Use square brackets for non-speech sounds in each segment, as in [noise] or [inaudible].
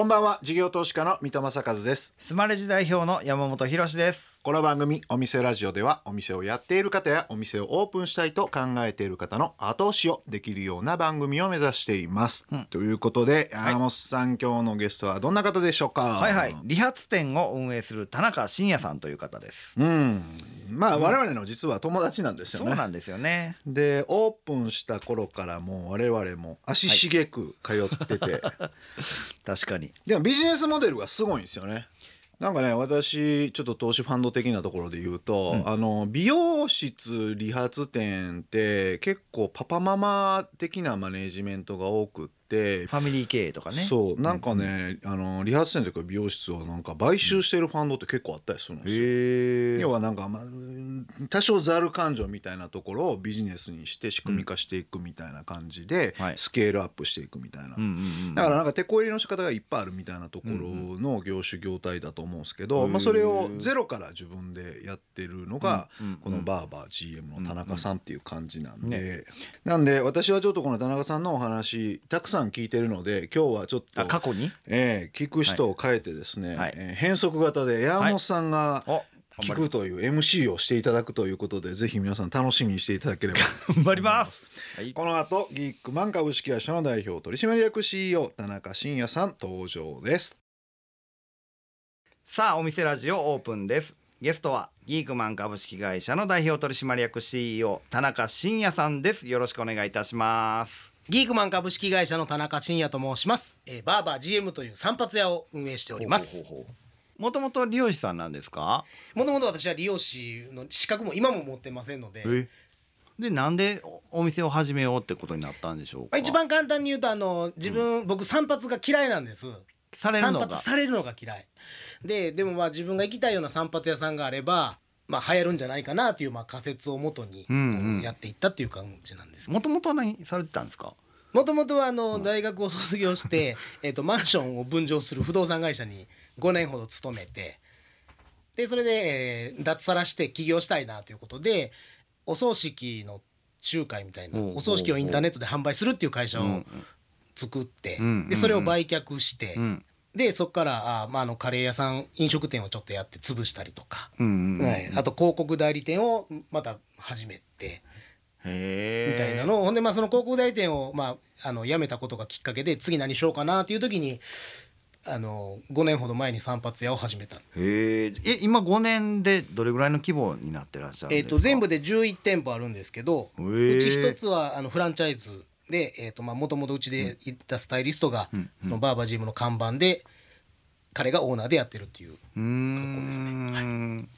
こんばんは。事業投資家の三戸正和です。スマレジ代表の山本博です。この番組お店ラジオではお店をやっている方やお店をオープンしたいと考えている方の後押しをできるような番組を目指しています、うん。ということでい。山本さん、今日のゲストはどんな方でしょうか？はいはい。理髪店を運営する田中伸也さんという方です。うん。まあ我々の実は友達なんですよね、そうなんですよね。でオープンした頃からもう我々も足しげく通ってて、[laughs] 確かに。でもビジネスモデルがすごいんですよね。なんかね私ちょっと投資ファンド的なところで言うと、うんあの美容室理髪店って結構パパママ的なマネージメントが多くって。ファミリー経営とかねそうなんかね、あの理髪店とか美容室をなんか買収してるファンドって結構あったりするんですよ。へえ要はなんか、まあ、多少ざる感情みたいなところをビジネスにして仕組み化していくみたいな感じで、はい。スケールアップしていくみたいな、だからなんか手こ入れの仕方がいっぱいあるみたいなところの業種業態だと思うんですけど、まあ、それをゼロから自分でやってるのがこのバーバー GM の田中さんっていう感じなんうんでなんで私はちょっとこの田中さんのお話たくさん聞いてるので今日はちょっとあ過去に？えー聞く人を変えてですね、変則型で山本さんがお聞くという MC をしていただくということでぜひ皆さん楽しみにしていただければ。[laughs] 頑張ります。はい。この後ギークマン株式会社の代表取締役 CEO 田中伸也さん登場です。さあお店ラジオオープンです。ゲストはギークマン株式会社の代表取締役 CEO 田中伸也さんです。よろしくお願いいたします。ギークマン株式会社の田中伸也と申します、えー、バーバー GM という散髪屋を運営しておりますもともと理容師さんなんですか？もともと私は理容師の資格も今も持ってませんので、までなんでおお店を始めようってことになったんでしょうか？あ、一番簡単に言うとあの自分、僕散髪が嫌いなんです。散されるのが。髪されるのが嫌い。ででもまあ自分が行きたいような散髪屋さんがあればまあ流行るんじゃないかなというまあ仮説をもとにやっていったっていう感じなんですもともと何されてたんですか？もともとはあの大学を卒業して、[laughs] えっとマンションを分譲する不動産会社に5年ほど勤めてでそれで、えー脱サラして起業したいなということでお葬式の仲介みたいなお葬式をインターネットで販売するっていう会社をうん作ってうんでそれを売却してうん。でそこからあ、まあ、あのカレー屋さん飲食店をちょっとやって潰したりとか、はい、あと広告代理店をまた始めて。みたいなのをほんでまあその広告代理店をまああの辞めたことがきっかけで次何しようかなっていう時にあの5年ほど前に散髪屋を始めた。へええ今5年でどれぐらいの規模になってらっしゃるんですか？と全部で11店舗あるんですけど、うち一つはあのフランチャイズでえっ、とまあ元々うちで行ったスタイリストが、うん。そのバーバージムの看板で彼がオーナーでやってるっていう。うーん。ですね。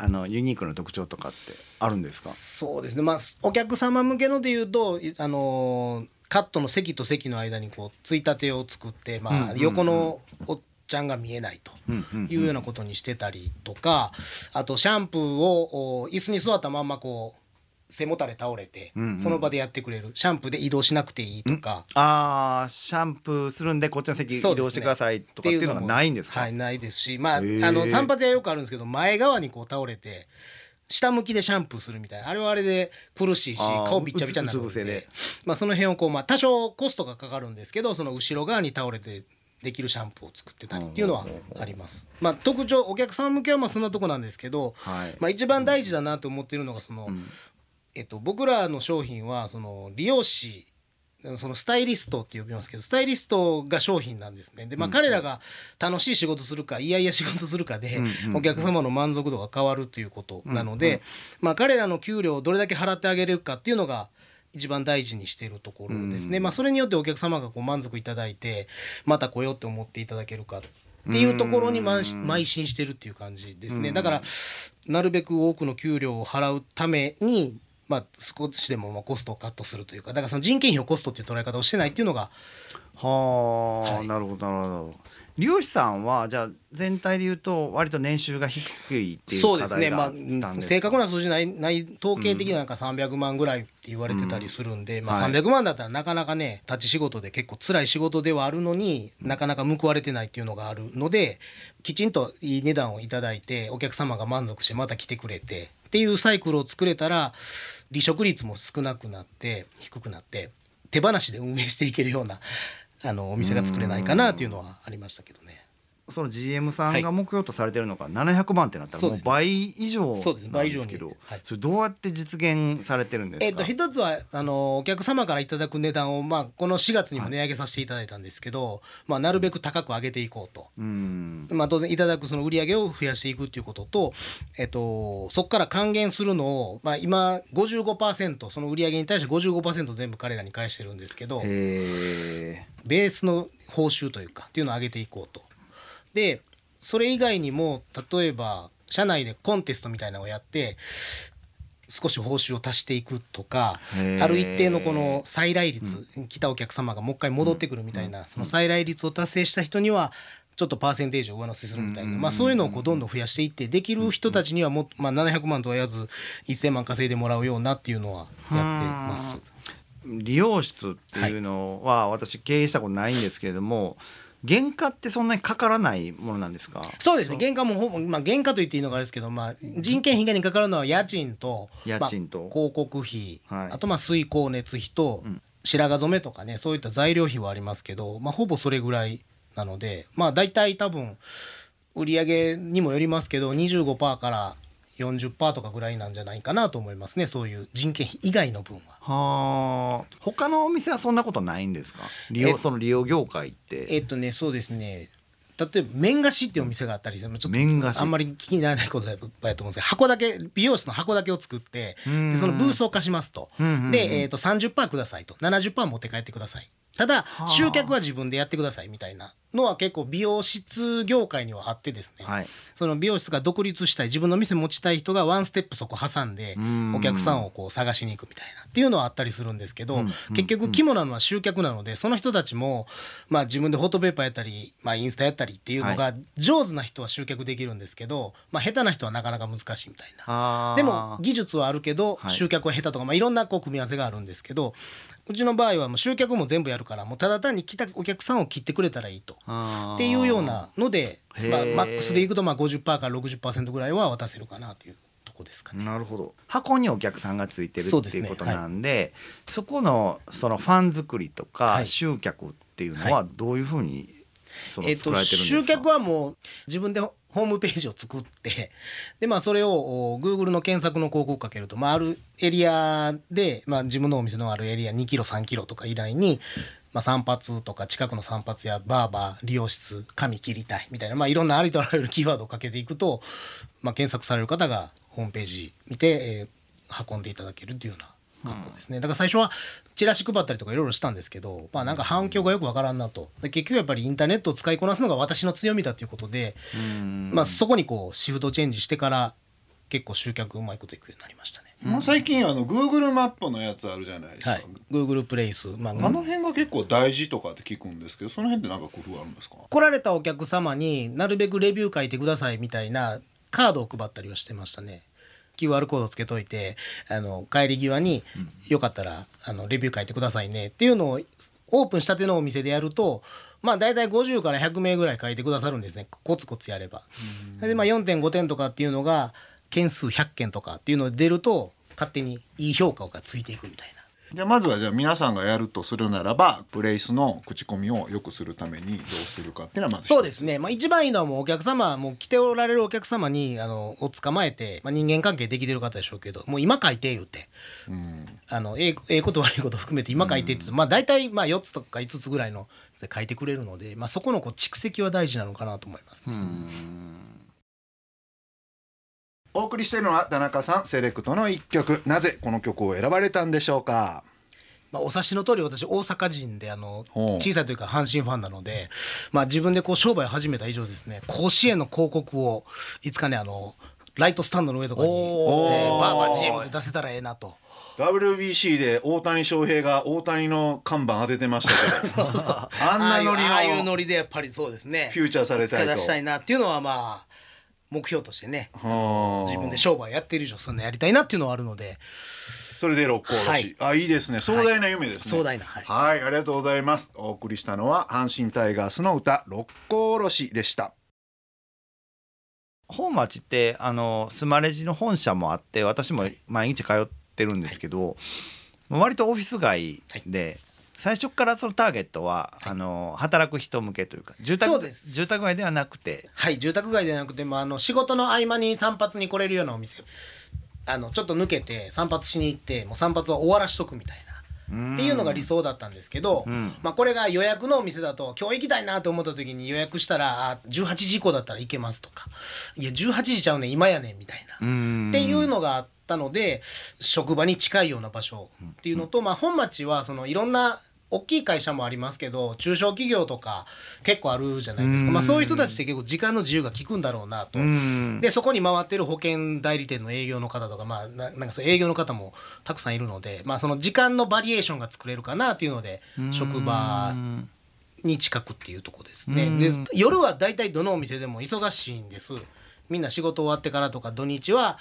あのユニークな特徴とかってあるんですか？そうですね。まあお客様向けので言うといあのーカットの席と席の間にこうついたてを作って、まあ、うんうんうん。横のおっちゃんが見えないと。うんうんいうようなことにしてたりとかあとシャンプーをお椅子に座ったまんまこう背もたれ倒れて、うんうん。その場でやってくれる。シャンプーで移動しなくていいとか。あーシャンプーするんでこっちの席移動してくださいとかっていうのがもないんですか？はいないですし。まああの散髪屋よくあるんですけど前側にこう倒れて下向きでシャンプーするみたいな。あれはあれで苦しいしあー顔びっちゃびちゃになるんうつ伏せででまあその辺をこうまあ多少コストがかかるんですけどその後ろ側に倒れてできるシャンプーを作ってたりっていうのはあります。まあ特徴お客さん向けはまあそんなとこなんですけど、はい。まあ一番大事だなと思っているのがその、うん。えっと、僕らの商品はその利用師そのスタイリストって呼びますけどスタイリストが商品なんですね。で、まあ、彼らが楽しい仕事するかいやいや仕事するかでお客様の満足度が変わるということなので、まあ、彼らの給料をどれだけ払ってあげれるかっていうのが一番大事にしているところですね、うん。まあ、それによってお客様がこう満足いただいてまた来ようって思っていただけるかっていうところに邁進してるっていう感じですね。だからなるべく多くの給料を払うためにまあ、少しでもまあコストをカットするというかだからその人件費をコストっていう捉え方をしてないっていうのがはあ、はい。なるほどなるほど。利用師さんはじゃあ全体で言うと割と年収が低いっていうそうですね、まあ正確な数字ないない統計的ななんか300万ぐらいって言われてたりするんで、まあ、はい。300万だったらなかなかね立ち仕事で結構辛い仕事ではあるのになかなか報われてないっていうのがあるのできちんといい値段をいただいてお客様が満足してまた来てくれてっていうサイクルを作れたら離職率も少なくなって低くなって手放しで運営していけるようなあのお店が作れないかなというのはありましたけどね。その GM さんが目標とされてるのが700万ってなったらもう倍以上なんですけどはい。それどうやって実現されてるんですか、えっと一つはあのお客様からいただく値段を、まあ、この4月にも値上げさせていただいたんですけど、まあ、なるべく高く上げていこうと。うん。まあ、当然いただくその売り上げを増やしていくっていうことと、えっと、そこから還元するのを、まあ、今55%その売り上げに対して55%全部彼らに返してるんですけどベースの報酬というかっていうのを上げていこうと。でそれ以外にも例えば社内でコンテストみたいなのをやって少し報酬を足していくとかある一定のこの再来率、来たお客様がもう一回戻ってくるみたいな、その再来率を達成した人にはちょっとパーセンテージを上乗せするみたいな、うんまあ、そういうのをこうどんどん増やしていってできる人たちにはもまあ、700万とは言わず1,000万稼いでもらうようなっていうのはやってます。理容室っていうのは私経営したことないんですけれども、原価ってそんなにかからないものなんですか？そうですね。原価もほぼ、まあ、原価と言っていいのかあれですけど、まあ、人件費以外にかかるのは家賃と家賃と。まあ広告費、はい。あとまあ水光熱費とうん。白髪染めとかねそういった材料費はありますけど、まあ、ほぼそれぐらいなのでまあ大体多分売り上げにもよりますけど25%から40%とかぐらいなんじゃないかなと思いますね。そういう人件費以外の分は。はあ。他のお店はそんなことないんですか？利用えその利用業界って。えっとねそうですね。例えば麺菓子っていうお店があったりちょっとあんまり気にならないことだと思うんですけど箱だけ美容室の箱だけを作ってうん。でそのブースを貸しますと。うんうんうん。で、えー、と30%くださいと。70%持って帰ってください。ただはあ。集客は自分でやってくださいみたいなのは結構美容室業界にはあってですね、はい。その美容室が独立したい自分の店持ちたい人がワンステップそこ挟んでうん。お客さんをこう探しに行くみたいなっていうのはあったりするんですけど、うん。結局肝なのは集客なのでその人たちも、まあ、自分でフォトペーパーやったり、まあ、インスタやったりっていうのはが上手な人は集客できるんですけど、まあ、下手な人はなかなか難しいみたいな。でも技術はあるけどはい。集客は下手とか、まあ、いろんなこう組み合わせがあるんですけどうちの場合はもう集客も全部やるからもうただ単に来たお客さんを切ってくれたらいいと。っていうようなので、まあ、マックスでいくとまあ50%から60%ぐらいは渡せるかなというとこですかね。なるほど。箱にお客さんがついてるっていうことなんでそこのそのファン作りとかはい。集客っていうのはどういうふうにられてるんですか、集客はもう自分でホームページを作ってで、まあ、それをお Google の検索の広告をかけると、まあ、あるエリアで、まあ、自分のお店のあるエリア2キロ3キロとか以内に、まあ、散髪とか近くの散髪やバーバー理容室髪切りたいみたいな、まあ、いろんなありとあらゆるキーワードをかけていくと、まあ、検索される方がホームページ見て、えー運んでいただけるというような格好ですね、だから最初はチラシ配ったりとかいろいろしたんですけど、まあ、なんか反響がよくわからんなと。で結局やっぱりインターネットを使いこなすのが私の強みだということで、うん。まあ、そこにこうシフトチェンジしてから結構集客うまいこといくようになりましたね。まあ、最近あの Google マップのやつあるじゃないですか、はい、Google プレイス、まあ、あの辺が結構大事とかって聞くんですけどその辺ってなんか工夫あるんですか？来られたお客様になるべくレビュー書いてくださいみたいなカードを配ったりはしてましたね。QR コードつけといてあの帰り際によかったらあのレビュー書いてくださいね。っていうのをオープンしたてのお店でやるとまあ大体50から100名ぐらい書いてくださるんですね。コツコツやれば。でまあ4.5点とかっていうのが件数100件とかっていうので出ると勝手にいい評価がついていくみたいな。じゃあまずはじゃあ皆さんがやるとするならばプレイスの口コミを良くするためにどうするかっていうのはまずそうですね、まあ、一番いいのはもうお客様もう来ておられるお客様にあのを捕まえて、まあ、人間関係できてる方でしょうけどもう今書いて言うて。うん。あのええええこと悪いこと含めて今書いてって言うと、まあ、大体まあ4つとか5つぐらいので書いてくれるので、まあ、そこのこう蓄積は大事なのかなと思いますね。うんお送りしているのは田中さんセレクトの一曲。なぜこの曲を選ばれたんでしょうか？まあ、お察しの通り私大阪人であの小さい時から阪神ファンなので、まあ、自分でこう商売を始めた以上ですね甲子園の広告をいつかねあのライトスタンドの上とかに、えーバーバー GM で出せたらええなと。WBC で大谷翔平が大谷の看板当ててましたけど。[laughs] あんなノリああいうノのリでやっぱりそうですね。フューチャーされたいと。出したいなっていうのはまあ目標としてねはあ。自分で商売やってる以上そんなやりたいなっていうのはあるので。それで六甲おろし、あいいですね。壮大な夢ですね、壮大なはい。はい、ありがとうございます。お送りしたのは阪神タイガースの歌六甲おろしでした。本町ってあのスマレジの本社もあって私も毎日通ってるんですけど、割とオフィス街で、最初からそのターゲットは、あの働く人向けというか住宅そうです。住宅街ではなくて。はい住宅街ではなくてもあの仕事の合間に散髪に来れるようなお店あのちょっと抜けて散髪しに行ってもう散髪は終わらしとくみたいなっていうのが理想だったんですけど、うん。まあ、これが予約のお店だと今日行きたいなと思った時に予約したらあ18時以降だったら行けますとかいや18時ちゃうねん今やねんみたいな、うん。っていうのがあったので職場に近いような場所っていうのと、まあ、本町はそのいろんな大きい会社もありますけど中小企業とか結構あるじゃないですか、まあ、そういう人たちって結構時間の自由が利くんだろうなと。うんでそこに回ってる保険代理店の営業の方とか,、まあ、ななんかそう営業の方もたくさんいるので、まあ、その時間のバリエーションが作れるかなっていうので職場に近くっていうとこですね。で夜は大体どのお店でも忙しいんです。みんな仕事終わってからとか土日は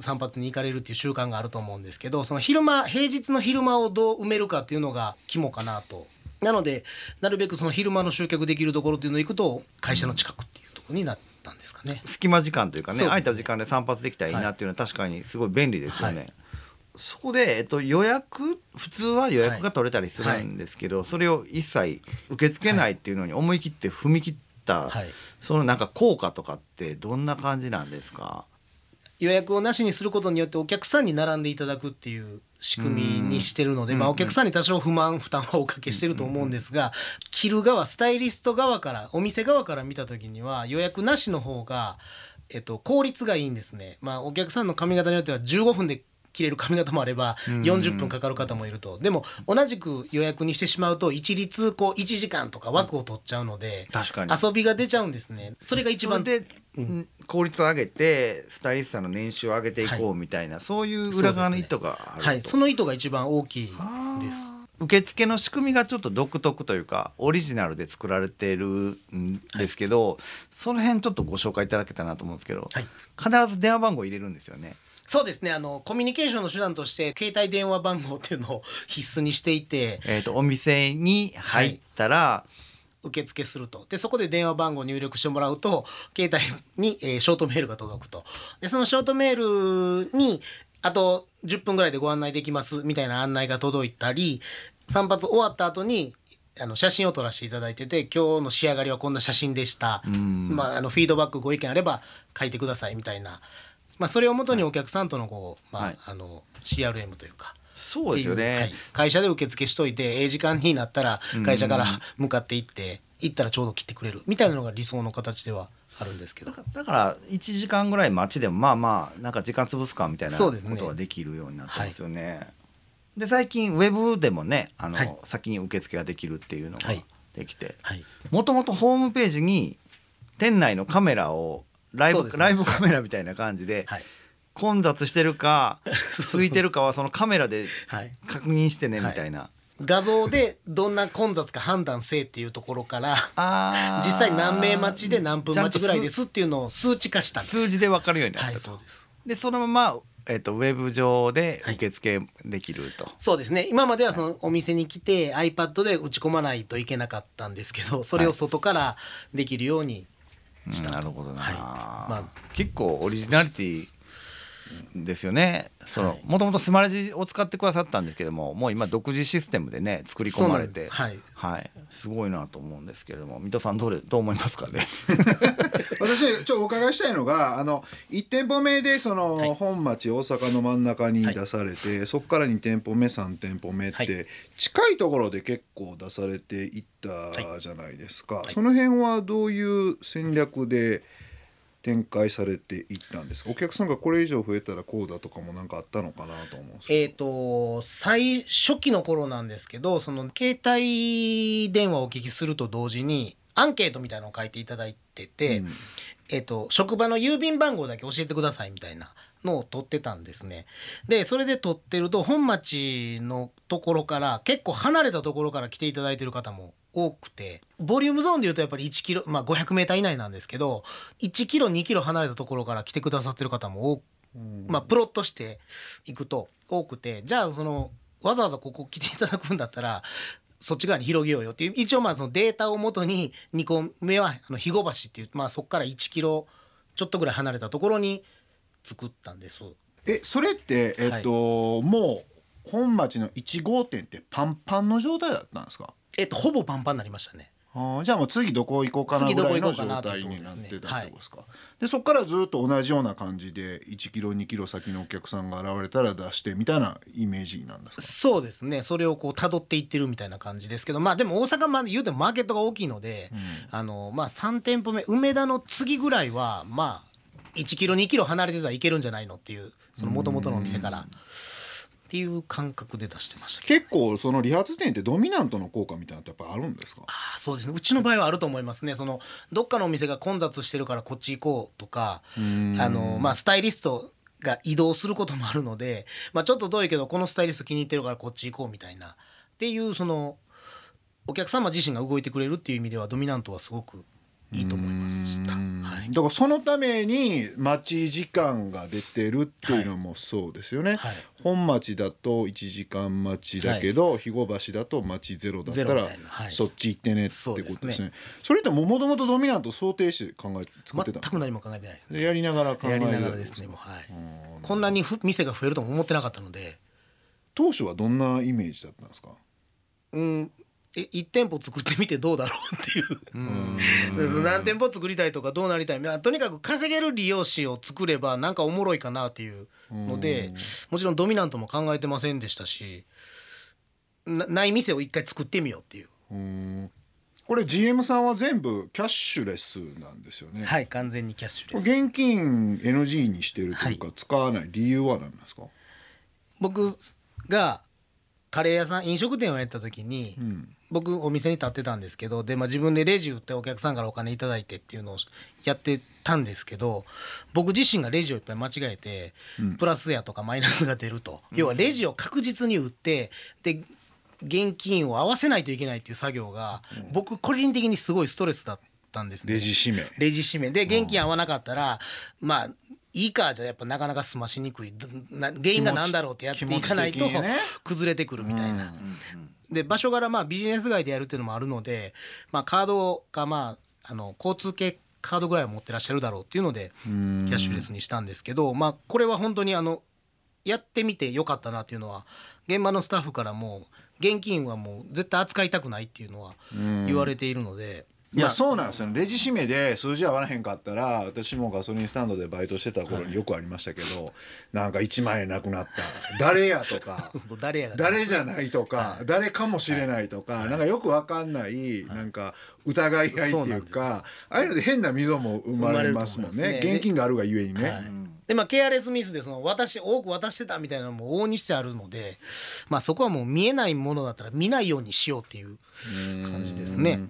散髪に行かれるっていう習慣があると思うんですけどその昼間平日の昼間をどう埋めるかっていうのが肝かなと。なのでなるべくその昼間の集客できるところっていうのを行くと会社の近くっていうところになったんですかね。隙間時間というかね空いた時間で散髪できたらいいなっていうのは確かにすごい便利ですよね。はい。そこで、えっと、予約普通は予約が取れたりするんですけど、それを一切受け付けないっていうのに思い切って踏み切った、はい。そのなんか効果とかってどんな感じなんですか？予約をなしにすることによってお客さんに並んでいただくっていう仕組みにしてるので、まあ、お客さんに多少不満負担はおかけしてると思うんですが着る側スタイリスト側からお店側から見た時には予約なしの方が、えっと、効率がいいんですね。まあ、お客さんの髪型によっては15分で切れる髪型もあれば40分かかる方もいると。でも同じく予約にしてしまうと一律こう1時間とか枠を取っちゃうので確かに。遊びが出ちゃうんですね。それが一番で、うん効率を上げてスタイリストさんの年収を上げていこうみたいな、そういう裏側の意図があると。はい、その意図が一番大きいです。受付の仕組みがちょっと独特というかオリジナルで作られているんですけど、その辺ちょっとご紹介いただけたらなと思うんですけど、はい。必ず電話番号入れるんですよね。そうですね。あのコミュニケーションの手段として携帯電話番号っていうのを必須にしていてえー、とお店に入ったら、受付すると。でそこで電話番号入力してもらうと携帯に、えーショートメールが届くと。でそのショートメールにあと10分ぐらいでご案内できますみたいな案内が届いたり散髪終わった後にあの写真を撮らせていただいてて今日の仕上がりはこんな写真でした、ん。まあ、あのフィードバックご意見あれば書いてくださいみたいな、まあ、それをもとにお客さんとのこう、まあの CRM というか。そうですよね、はい。会社で受付しといてええ時間になったら会社から向かって行って行ったらちょうど切ってくれるみたいなのが理想の形ではあるんですけど。だからだから1時間ぐらい待ちでもまあまあなんか時間潰すかみたいなことができるようになってますよね。で最近ウェブでもねあの、はい。先に受付ができるっていうのがはい。できて。はい。もともとホームページに店内のカメラをライブ、ね。ライブカメラみたいな感じで、はい混雑してるか [laughs] 空いてるかはそのカメラではい。確認してねはい。みたいな。画像でどんな混雑か判断せえっていうところからあー。実際何名待ちで何分待ちぐらいですっていうのを数値化した。数字で分かるようになったと。はいそうです。でそのまま、えっとウェブ上で受付できると。そうですね。今まではそのお店に来て iPad で打ち込まないといけなかったんですけどそれを外からできるようにしたと。なるほどな、はい。ま結構オリジナリティですよね。もともとスマレジを使ってくださったんですけどももう今独自システムでね作り込まれて。そうなんですはい、すごいなと思うんですけれども水戸さんどれどう思いますかね？[laughs] 私ちょっとお伺いしたいのがあの1店舗目でその、はい。本町大阪の真ん中に出されて、そこから2店舗目3店舗目って、はい。近いところで結構出されていったじゃないですか、い。その辺はどういう戦略で展開されていったんですか？お客さんがこれ以上増えたらこうだとかもなんかあったのかなと思うんですけど。えー、と最初期の頃なんですけどその携帯電話をお聞きすると同時にアンケートみたいなのを書いていただいてて、うん。えー、と職場の郵便番号だけ教えてくださいみたいなのを取ってたんですね。でそれで取ってると本町のところから結構離れたところから来ていただいてる方も多くてボリュームゾーンでいうとやっぱり1キロ、まあ、500メーター以内なんですけど1キロ2キロ離れたところから来てくださってる方も多くまあ、プロットしていくと多くてじゃあそのわざわざここ来ていただくんだったらそっち側に広げようよっていう一応まあそのデータをもとに2個目はあの肥後橋っていう、まあ、そこから1キロちょっとぐらい離れたところに作ったんです。えそれってえっと、もう本町の1号店ってパンパンの状態だったんですか？えっとほぼパンパンになりましたね。じゃあもう次どこ行こうかなぐらいの状態になってたってことですか。でそこからずっと同じような感じで1キロ2キロ先のお客さんが現れたら出してみたいなイメージなんですか？そうですね。それをこう辿っていってるみたいな感じですけどまあでも大阪まで言うてもマーケットが大きいので、あのまあ3店舗目梅田の次ぐらいはまあ1キロ2キロ離れてたらいけるんじゃないのっていうその元々のお店からっていう感覚で出してました結構その理髪店ってドミナントの効果みたいなのってやっぱあるんですか？あーそうですね。うちの場合はあると思いますね。そのどっかのお店が混雑してるからこっち行こうとかん。あの、まあ、スタイリストが移動することもあるので、まあ、ちょっと遠いけどこのスタイリスト気に入ってるからこっち行こうみたいなっていうそのお客様自身が動いてくれるっていう意味ではドミナントはすごくいいと思いまし。た。うんはいだからそのために待ち時間が出てるっていうのもそうですよね、はい。本町だと1時間待ちだけど、肥後橋だと待ちゼロだったらそっち行ってねってことですね。ですね。それってもともとドミナント想定して考え作ってた全く何も考えてないですね。でやりながら考えてたですねはい。うんこんなにふ店が増えるとも思ってなかったので、当初はどんなイメージだったんですか？うん、え1店舗作ってみてどうだろうっていう。[laughs] 何店舗作りたいとかどうなりたい、まあ、とにかく稼げる利用者を作ればなんかおもろいかなっていうのでもちろんドミナントも考えてませんでしたしなない店を一回作ってみようっていう。うん。これ GM さんは全部キャッシュレスなんですよね、はい完全にキャッシュこレス。れ現金 NG にしてるというか、使わない理由は何なんですか、僕がカレー屋さん飲食店をやった時に、うん僕お店に立ってたんですけどで、まあ、自分でレジ打ってお客さんからお金いただいてっていうのをやってたんですけど僕自身がレジをいっぱい間違えて、うん。プラスやとかマイナスが出ると、要はレジを確実に打ってで現金を合わせないといけないっていう作業が、僕個人的にすごいストレスだったんですね。レジ締め。レジ締め。で現金合わなかったらまあいいかじゃやっぱなかなか済ましにくい原因が何だろうってやっていかないと崩れてくるみたいな。うんで場所柄まあビジネス街でやるっていうのもあるので、まあ、カードかまああの交通系カードぐらいは持ってらっしゃるだろうっていうのでキうんャッシュレスにしたんですけど、まあ、これは本当にあのやってみてよかったなっていうのは現場のスタッフからも現金はもう絶対扱いたくないっていうのはうん言われているので。いやまあそうなんですよね。レジ締めで数字合わなへんかったら私もガソリンスタンドでバイトしてた頃によくありましたけど、なんか1万円なくなった。誰やとか。[laughs] 誰やが誰じゃないとか、誰かもしれないとか、なんかよくわかんない、なんか疑い合いっていうかああいうので変な溝も生まれますもんね。ね。現金があるがゆえにね、はいでまあケアレスミスでその私多く渡してたみたいなのも往々にしてあるので、まあ、そこはもう見えないものだったら見ないようにしようっていう感じですね。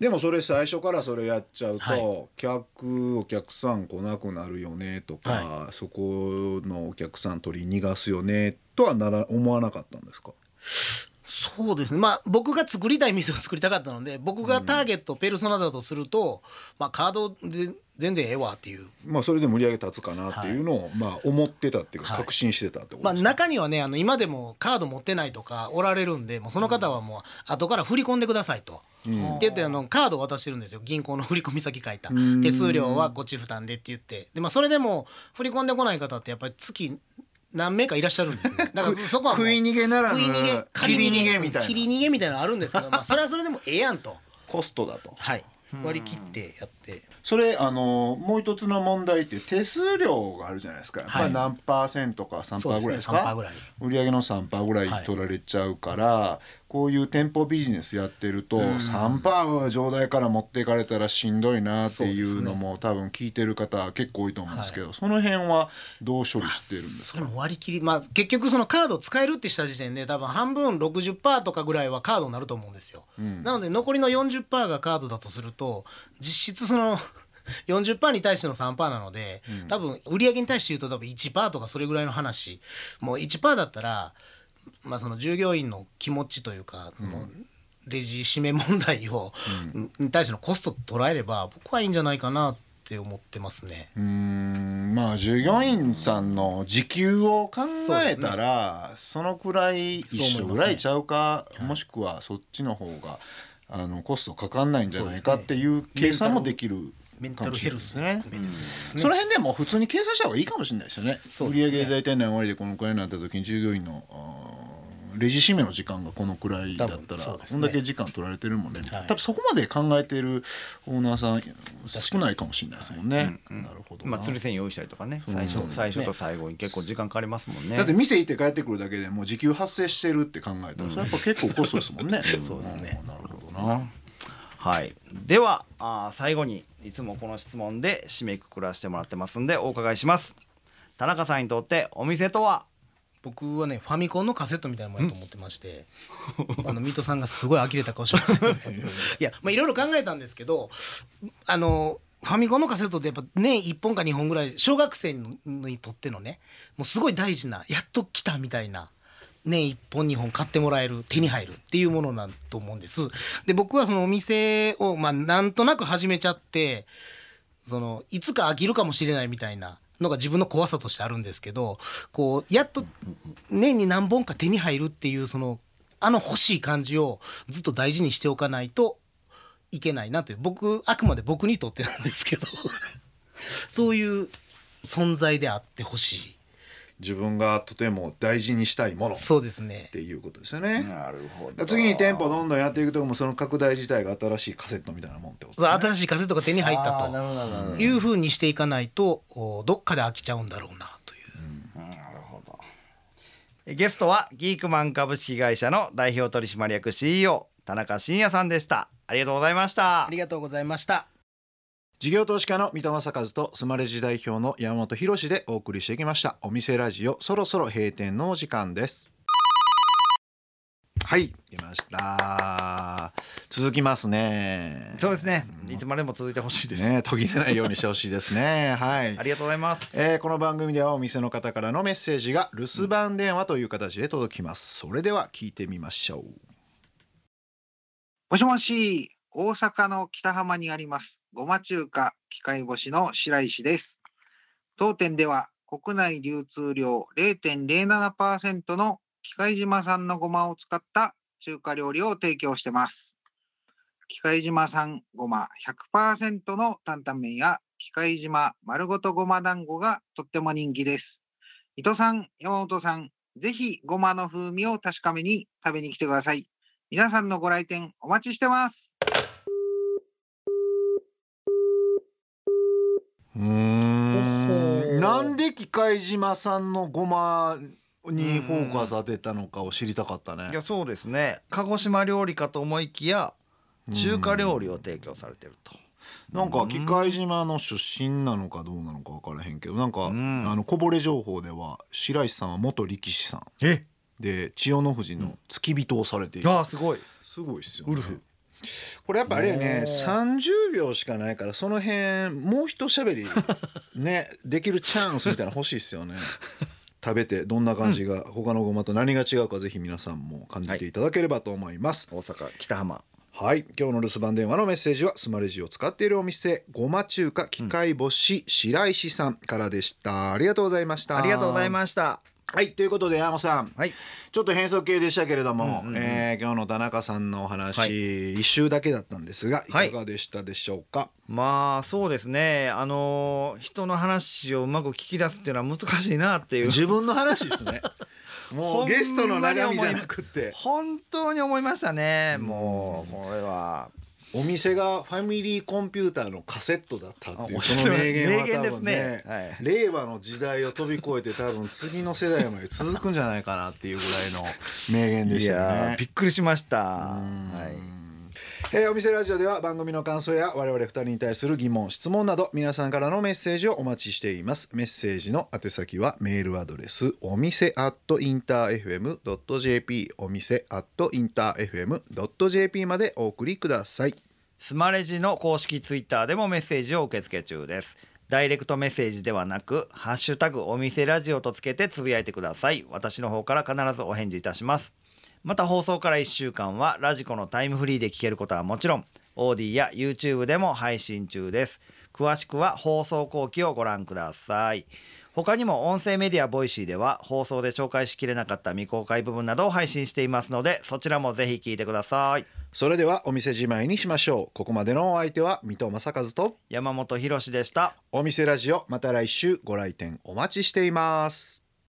でもそれ最初からそれやっちゃうと、は客お客さん来なくなるよねとか、はそこのお客さん取り逃がすよねとはなら思わなかったんですか？そうですね。まあ僕が作りたい店を作りたかったので僕がターゲット、ペルソナだとすると、まあ、カードで全然ええわっていう。まあそれで盛り上げ立つかなっていうのを、まあ思ってたっていうかはい。確信してたってことまあ、ですか、中にはねあの今でもカード持ってないとかおられるんでもうその方はもう後から振り込んでくださいと。うん。って言ってあのカードを渡してるんですよ。銀行の振込先書いた。ん。手数料はこっち負担でって言って。で、まあ、それでも振り込んでこない方ってやっぱり月何名かいらっしゃるんですねだ [laughs] からそこはもう。食い逃げならぬ。食い逃げ。切り逃げみたいな。切り逃げみたいなのあるんですけど、まあ、それはそれでもええやんと、コストだと。はい、割り切ってやって。それあのもう一つの問題って手数料があるじゃないですか、やっぱり何パーセントか3%パーぐらいですそうですね。3%かぐらい。売上の3%パーぐらい。取られちゃうから、こういう店舗ビジネスやってると、うん。3%パー上代から持っていかれたらしんどいなっていそうのも多分聞いてる方結構多いと思うんですけど、その辺はどう処理してるんですか？それも割り切りまあ結局そのカード使えるってした時点で多分半分60%とかぐらいはカードになると思うんですよ、ん。なので残りの40%がカードだとすると実質その [laughs] 40%に対しての3%なので、多分売上に対して言うと多分1%とかそれぐらいの話。もう1%だったらまあその従業員の気持ちというかそのレジ締め問題を、に対してのコストと捉えれば僕はいいんじゃないかなって思ってますね。うーん。まあ従業員さんの時給を考えたらそ,、のくらい一緒ぐらいちゃうかもしくはそっちの方があのコストかかんないんじゃないかっていう計算もできるメンタルヘルスもかもしれない含めてそうですね。その辺でもう普通に計算した方がいいかもしれないですよね。ね。上大体何割でこのくらいになった時に従業員のレジ締めの時間がこのくらいだったらそうですね。こんだけ時間取られてるもんね、はい。多分そこまで考えてるオーナーさん少ないかもしれないですもんね、うんなるほどな。まあ釣り線用意したりとかね。最初最初と最後に結構時間かかりますもんね。だって店行って帰ってくるだけでもう時給発生してるって考えたら、それやっぱ結構コストですもんね。[laughs] そうですね。ん。なるほどな。はい。ではあー最後にいつもこの質問で締めくくらせてもらってますんでお伺いします。田中さんにとってお店とは？僕はねファミコンのカセットみたいなものやと思ってましてあの水戸さんがすごい呆れた顔しましたけど [laughs] いやまあいろいろ考えたんですけどあのファミコンのカセットってやっぱ年1本か2本ぐらい小学生にとってのねもうすごい大事なやっと来たみたいな年1本2本買ってもらえる手に入るっていうものなんと思うんです。で僕はそのお店をまあなんとなく始めちゃってそのいつか飽きるかもしれないみたいなのが自分の怖さとしてあるんですけどこうやっと年に何本か手に入るっていうそのあの欲しい感じをずっと大事にしておかないといけないなという僕あくまで僕にとってなんですけどそういう存在であってほしい。自分がとても大事にしたいもの。っそうですね。ていうことですよね、なるほど。次に店舗どんどんやっていくともその拡大自体が新しいカセットみたいなもんってことそう新しいカセットが手に入ったあーなるほどなるほど。というふうにしていかないとおどっかで飽きちゃうんだろうなという。なるほど。えゲストはギークマン株式会社の代表取締役 CEO 田中伸也さんでした。ありがとうございました。ありがとうございました。事業投資家の三戸正和とスマレジ代表の山本博でお送りしてきました。お店ラジオそろそろ閉店のお時間です。はい来ました。続きますね。そうですね。いつまでも続いてほしいです、ね途切れないようにしてほしいですね。[laughs] はい。ありがとうございます。えーこの番組ではお店の方からのメッセージが留守番電話という形で届きます。それでは聞いてみましょう。もしもし、大阪の北浜にあります、ごま中華機械干しの白石です。当店では国内流通量0.07%の機械島産のごまを使った中華料理を提供してます。機械島産ごま100%の担々麺や機械島丸ごとごま団子がとっても人気です。伊藤さん、山本さん、ぜひごまの風味を確かめに食べに来てください。皆さんのご来店お待ちしてます。うーほほんなんで機械島さんのごまにフォーカス当てたのかを知りたかったね。いやそうですね。鹿児島料理かと思いきや中華料理を提供されてると。なんか機械島の出身なのかどうなのか分からへんけどなんか、うん。あのこぼれ情報では白石さんは元力士さん。え？で千代の富士の付き人をされている、あーすごい。すごいっすよ、ね、ウルフこれやっぱあれよねおー30秒しかないからその辺もう一喋りね [laughs] できるチャンスみたいなの欲しいっすよね。食べてどんな感じが、他のごまと何が違うかぜひ皆さんも感じていただければと思います。大阪北浜。はい。今日の留守番電話のメッセージはスマレジを使っているお店ごま中華機械干し白石さんからでした。ありがとうございました。ありがとうございすましたはいということで山本さん。はい。ちょっと変則系でしたけれども、うんうんうん。えー今日の田中さんのお話、はい。一周だけだったんですがいはい。かがでしたでしょうか、まあそうですね。あのー人の話をうまく聞き出すっていうのは難しいなっていう。自分の話ですね。[laughs] もうゲストの中身じゃなくって。本当に思いましたね。もうこれはお店がファミリーコンピューターのカセットだったっていうあその名言は多分ねねはい。令和の時代を飛び越えて多分次の世代まで続くんじゃないかなっていうぐらいの名言でいしたよね。び。っくりしました。うん。はい。えーお店ラジオでは番組の感想や我々二人に対する疑問質問など皆さんからのメッセージをお待ちしています。メッセージの宛先はメールアドレスお店アットインター FM.jp お店アットインター FM.jp までお送りくださいスマレジの公式ツイッターでもメッセージを受け付け中です。ダイレクトメッセージではなくハッシュタグお店ラジオとつけてつぶやいてください。私の方から必ずお返事いたします。また放送から1週間はラジコのタイムフリーで聞けることはもちろん AuDee や YouTube でも配信中です。詳しくは放送後記をご覧ください。他にも音声メディアボイシーでは放送で紹介しきれなかった未公開部分などを配信していますのでそちらもぜひ聞いてください。それではお店じまいにしましょう。ここまでのお相手は水戸正和と山本博史でした。お店ラジオまた来週ご来店お待ちしています